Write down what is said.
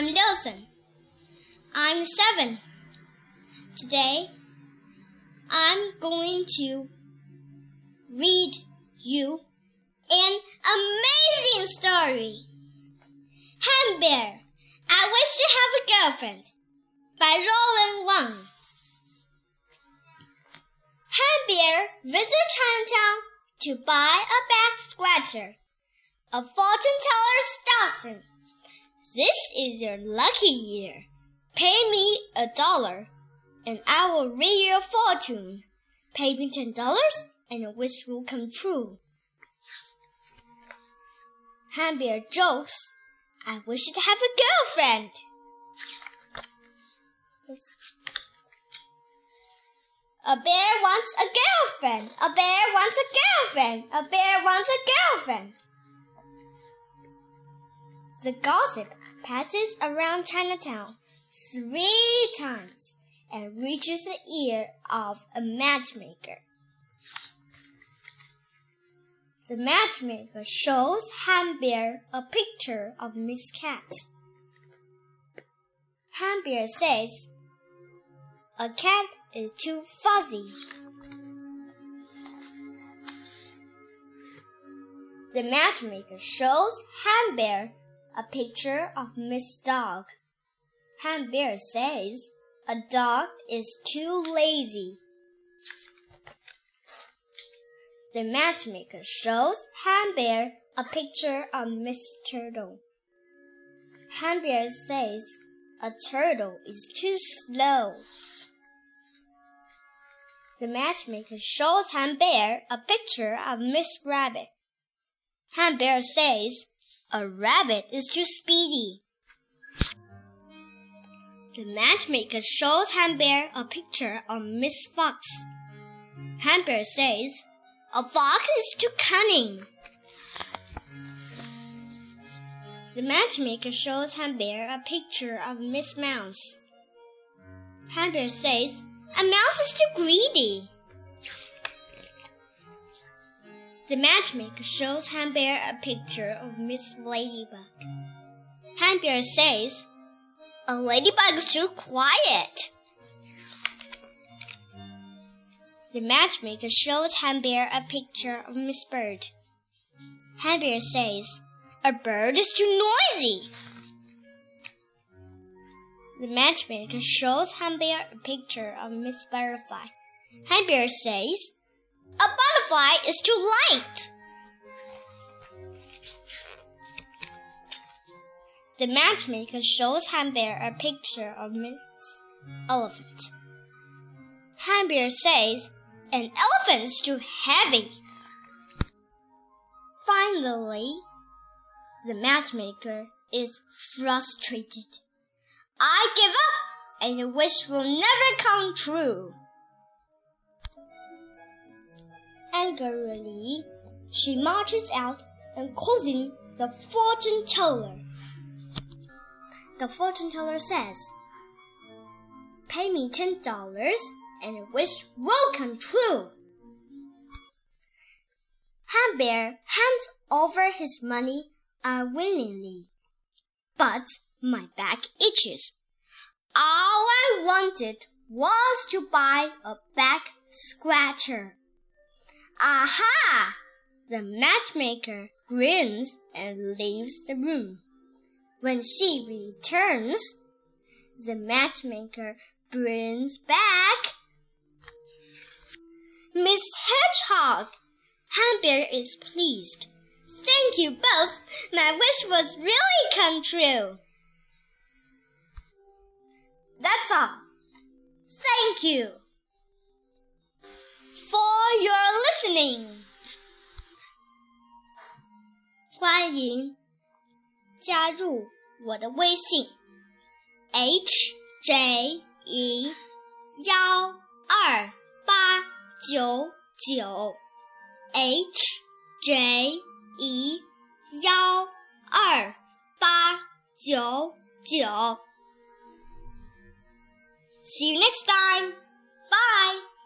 I'm Lilson. I'm seven. Today, I'm going to read you an amazing story. Ham Bear, I Wish to Have a Girlfriend by Roland Wang. Ham Bear visits Chinatown to buy a back scratcher. A fortune teller stops him. This is your lucky year. Pay me a dollar, and I will read your fortune. Pay me ten dollars, and your wish will come true. Ham Bear jokes, I wish to have a girlfriend. Oops. A bear wants a girlfriend. A bear wants a girlfriend. A bear wants a girlfriend. The gossip passes around Chinatown three times and reaches the ear of a matchmaker. The matchmaker shows Ham Bear a picture of Miss Cat. Ham Bear says, A cat is too fuzzy. The matchmaker shows Ham Bear a picture of Miss Dog. Ham Bear says, A dog is too lazy. The matchmaker shows Ham Bear a picture of Miss Turtle. Ham Bear says, A turtle is too slow. The matchmaker shows Ham Bear a picture of Miss Rabbit. Ham Bear says, A rabbit is too speedy. The matchmaker shows Ham Bear a picture of Miss Fox. Ham Bear says, A fox is too cunning. The matchmaker shows Ham Bear a picture of Miss Mouse. Ham Bear says, A mouse is too greedy. The matchmaker shows Ham Bear a picture of Miss Ladybug. Ham Bear says, A ladybug is too quiet. The matchmaker shows Ham Bear a picture of Miss Bird. Ham Bear says, A bird is too noisy. The matchmaker shows Ham Bear a picture of Miss Butterfly. Ham Bear says, A butterfly is too light. The matchmaker shows Ham Bear a picture of Miss Elephant. Ham Bear says, An elephant is too heavy. Finally, the matchmaker is frustrated. I give up, and the wish will never come true. Angrily, she marches out and calls in the fortune teller. The fortune teller says, Pay me ten dollars and your wish will come true. Ham Bear hands over his money unwillingly, but my back itches. All I wanted was to buy a back scratcher. Aha! The matchmaker grins and leaves the room. When she returns, the matchmaker brings back Miss Hedgehog. Hambear is pleased. Thank you both. My wish was really come true. That's all. Thank you 欢迎加入我的微信 h j e 幺二八九九 h j e 幺二八九九。See you next time. Bye.